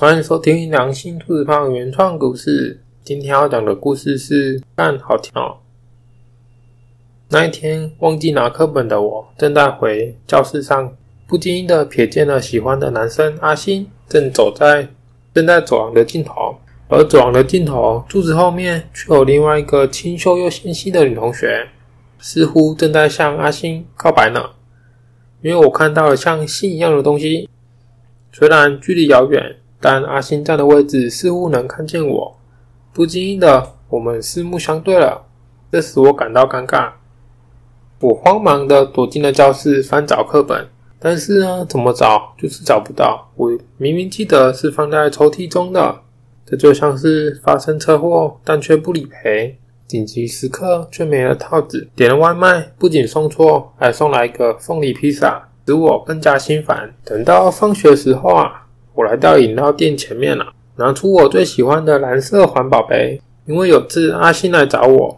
欢迎收听良心兔子胖原创故事。今天要讲的故事是干好甜哦。那一天忘记拿课本的我，正在回教室上，不经意的瞥见了喜欢的男生阿星，正走在正在走廊的尽头，而走廊的尽头柱子后面却有另外一个清秀又纤细的女同学，似乎正在向阿星告白呢。因为我看到了像信一样的东西，虽然距离遥远。但阿星站的位置似乎能看见我，不经意的，我们四目相对了，这使我感到尴尬。我慌忙的躲进了教室，翻找课本，但是呢，怎么找就是找不到。我明明记得是放在抽屉中的，这就像是发生车祸但却不理赔，紧急时刻却没了套子。点了外卖，不仅送错，还送来一个凤梨披萨，使我更加心烦。等到放学时候啊。我来到饮料店前面了，拿出我最喜欢的蓝色环保杯。因为有次阿星来找我，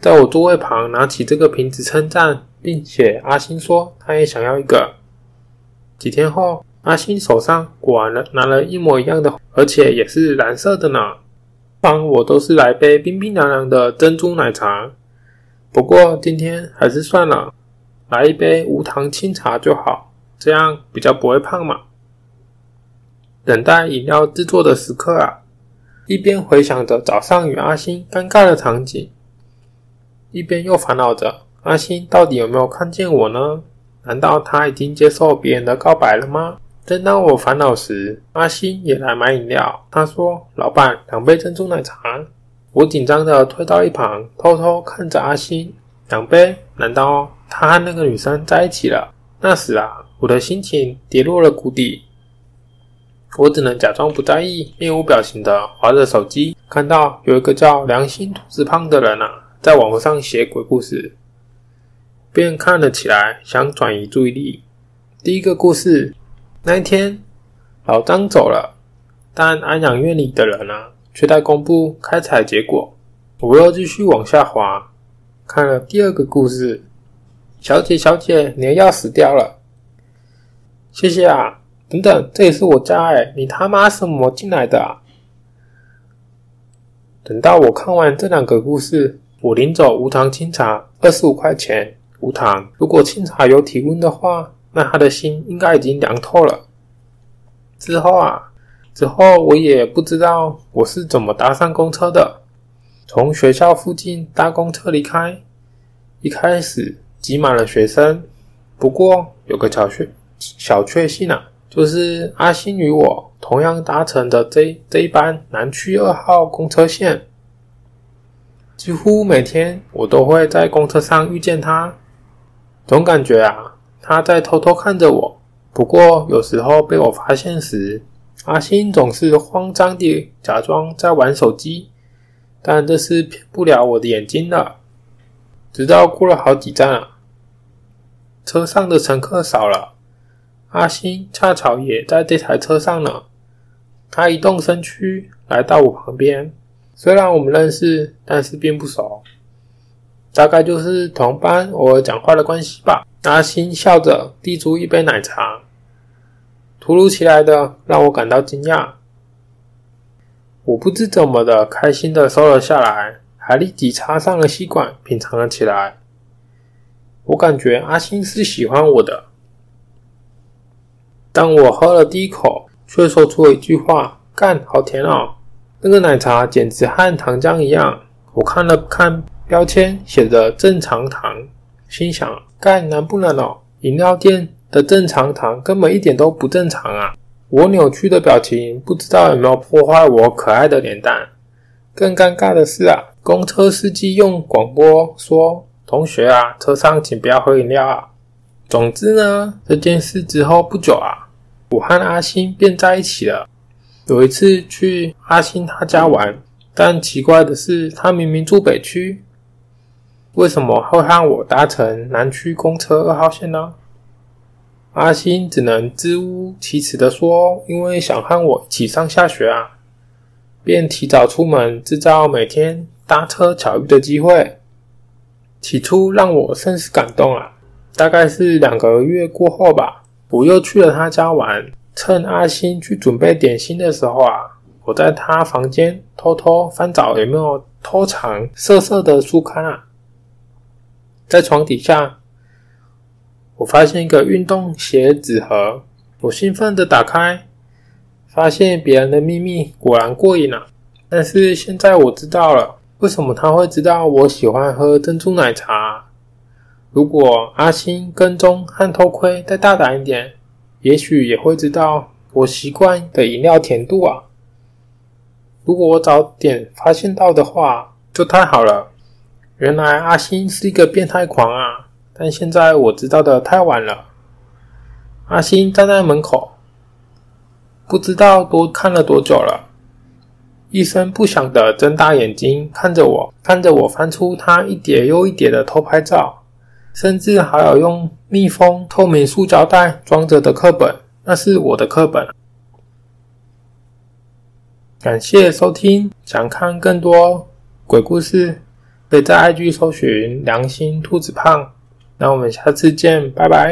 在我座位旁拿起这个瓶子称赞，并且阿星说他也想要一个。几天后，阿星手上果然拿了一模一样的，而且也是蓝色的呢。帮我都是来杯冰冰凉凉的珍珠奶茶，不过今天还是算了，来一杯无糖清茶就好，这样比较不会胖嘛。等待饮料制作的时刻啊，一边回想着早上与阿星尴尬的场景，一边又烦恼着阿星到底有没有看见我呢？难道他已经接受别人的告白了吗？正当我烦恼时，阿星也来买饮料。他说：“老板，两杯珍珠奶茶。”我紧张的退到一旁，偷偷看着阿星。两杯？难道他和那个女生在一起了？那时啊，我的心情跌落了谷底。我只能假装不在意，面无表情的划着手机，看到有一个叫良心兔子胖的人啊，在网上写鬼故事，便看了起来，想转移注意力。第一个故事，那一天老张走了，但安养院里的人啊，却在公布开采结果。我又继续往下滑，看了第二个故事，小姐小姐，你的药死掉了，谢谢啊。等等，这里是我家哎，你他妈什么进来的啊？等到我看完这两个故事，我领走无糖清茶，二十五块钱，无糖。如果清茶有体温的话，那他的心应该已经凉透了。之后啊，之后我也不知道我是怎么搭上公车的，从学校附近搭公车离开。一开始挤满了学生，不过有个小确小确幸啊。就是阿星与我同样搭乘的这这一班南区二号公车线，几乎每天我都会在公车上遇见他，总感觉啊他在偷偷看着我。不过有时候被我发现时，阿星总是慌张地假装在玩手机，但这是骗不了我的眼睛的。直到过了好几站啊，车上的乘客少了。阿星恰巧也在这台车上呢，他移动身躯来到我旁边。虽然我们认识，但是并不熟，大概就是同班偶尔讲话的关系吧。阿星笑着递出一杯奶茶，突如其来的让我感到惊讶。我不知怎么的开心的收了下来，还立即插上了吸管品尝了起来。我感觉阿星是喜欢我的。当我喝了第一口，却说出了一句话：“干，好甜哦！”那个奶茶简直和糖浆一样。我看了看标签，写着“正常糖”，心想：“干，能不能哦？饮料店的正常糖根本一点都不正常啊！”我扭曲的表情，不知道有没有破坏我可爱的脸蛋。更尴尬的是啊，公车司机用广播说：“同学啊，车上请不要喝饮料啊。”总之呢，这件事之后不久啊，我和阿星便在一起了。有一次去阿星他家玩，但奇怪的是，他明明住北区，为什么会和我搭乘南区公车二号线呢？阿星只能支吾其词的说，因为想和我一起上下学啊，便提早出门，制造每天搭车巧遇的机会。起初让我甚是感动啊。大概是两个月过后吧，我又去了他家玩。趁阿星去准备点心的时候啊，我在他房间偷偷翻找有没有偷藏色色的书刊啊。在床底下，我发现一个运动鞋纸盒，我兴奋地打开，发现别人的秘密果然过瘾啊！但是现在我知道了，为什么他会知道我喜欢喝珍珠奶茶？如果阿星跟踪和偷窥再大胆一点，也许也会知道我习惯的饮料甜度啊！如果我早点发现到的话，就太好了。原来阿星是一个变态狂啊！但现在我知道的太晚了。阿星站在门口，不知道多看了多久了，一声不响的睁大眼睛看着我，看着我翻出他一叠又一叠的偷拍照，甚至还有用密封透明塑胶袋装着的课本，那是我的课本。感谢收听，想看更多鬼故事。可以在 IG 搜寻良心兔子胖，那我们下次见，拜拜。